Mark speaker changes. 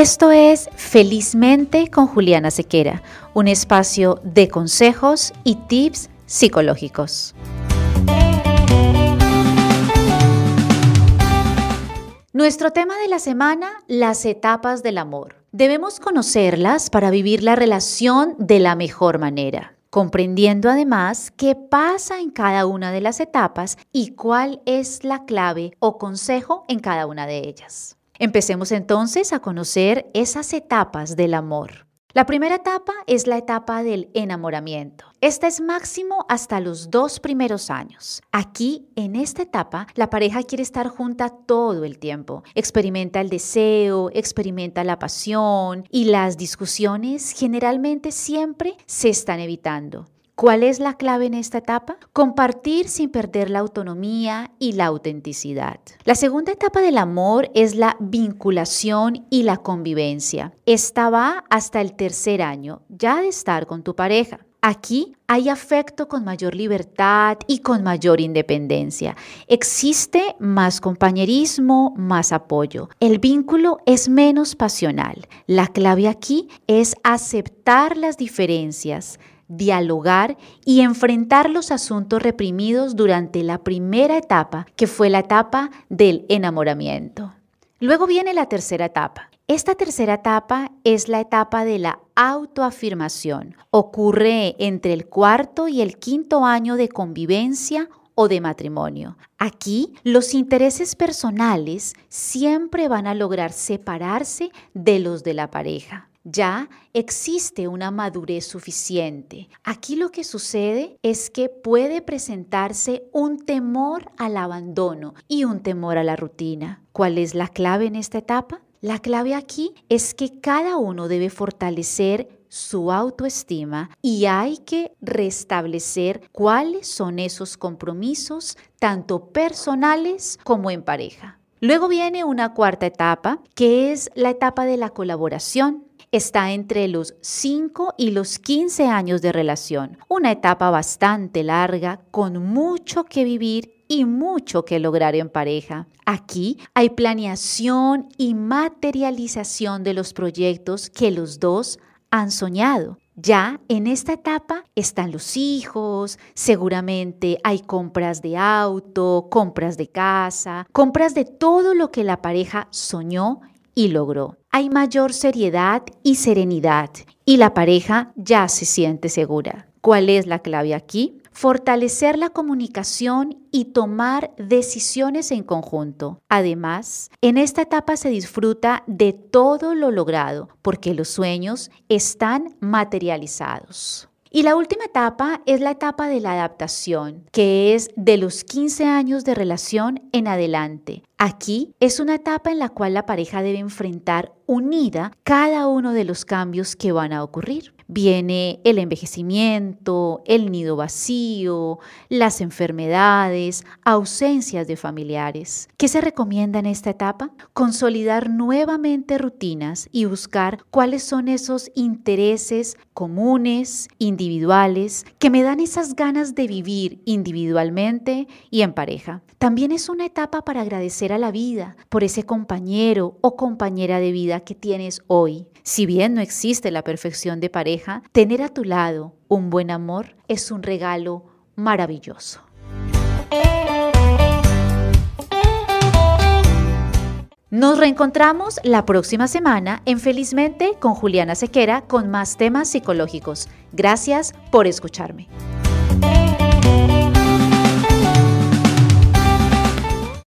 Speaker 1: Esto es Felizmente con Juliana Sequera, un espacio de consejos y tips psicológicos. Nuestro tema de la semana, las etapas del amor. Debemos conocerlas para vivir la relación de la mejor manera comprendiendo además qué pasa en cada una de las etapas y cuál es la clave o consejo en cada una de ellas. Empecemos entonces a conocer esas etapas del amor. La primera etapa es la etapa del enamoramiento. Esta es máximo hasta los dos primeros años. Aquí, en esta etapa, la pareja quiere estar junta todo el tiempo. Experimenta el deseo, experimenta la pasión y las discusiones generalmente siempre se están evitando. ¿Cuál es la clave en esta etapa? Compartir sin perder la autonomía y la autenticidad. La segunda etapa del amor es la vinculación y la convivencia. Esta va hasta el tercer año, ya de estar con tu pareja. Aquí hay afecto con mayor libertad y con mayor independencia. Existe más compañerismo, más apoyo. El vínculo es menos pasional. La clave aquí es aceptar las diferencias, dialogar y enfrentar los asuntos reprimidos durante la primera etapa, que fue la etapa del enamoramiento. Luego viene la tercera etapa. Esta tercera etapa es la etapa de la autoafirmación. Ocurre entre el cuarto y el quinto año de convivencia o de matrimonio. Aquí los intereses personales siempre van a lograr separarse de los de la pareja ya existe una madurez suficiente. Aquí lo que sucede es que puede presentarse un temor al abandono y un temor a la rutina. ¿Cuál es la clave en esta etapa? La clave aquí es que cada uno debe fortalecer su autoestima y hay que restablecer cuáles son esos compromisos, tanto personales como en pareja. Luego viene una cuarta etapa, que es la etapa de la colaboración está entre los 5 y los 15 años de relación, una etapa bastante larga con mucho que vivir y mucho que lograr en pareja. Aquí hay planeación y materialización de los proyectos que los dos han soñado. Ya en esta etapa están los hijos, seguramente hay compras de auto, compras de casa, compras de todo lo que la pareja soñó y logró. Hay mayor seriedad y serenidad y la pareja ya se siente segura. ¿Cuál es la clave aquí? Fortalecer la comunicación y tomar decisiones en conjunto. Además, en esta etapa se disfruta de todo lo logrado porque los sueños están materializados. Y la última etapa es la etapa de la adaptación, que es de los 15 años de relación en adelante. Aquí es una etapa en la cual la pareja debe enfrentar unida cada uno de los cambios que van a ocurrir. Viene el envejecimiento, el nido vacío, las enfermedades, ausencias de familiares. ¿Qué se recomienda en esta etapa? Consolidar nuevamente rutinas y buscar cuáles son esos intereses comunes, individuales, que me dan esas ganas de vivir individualmente y en pareja. También es una etapa para agradecer a la vida por ese compañero o compañera de vida que tienes hoy. Si bien no existe la perfección de pareja, tener a tu lado un buen amor es un regalo maravilloso. Nos reencontramos la próxima semana en Felizmente con Juliana Sequera con más temas psicológicos. Gracias por escucharme.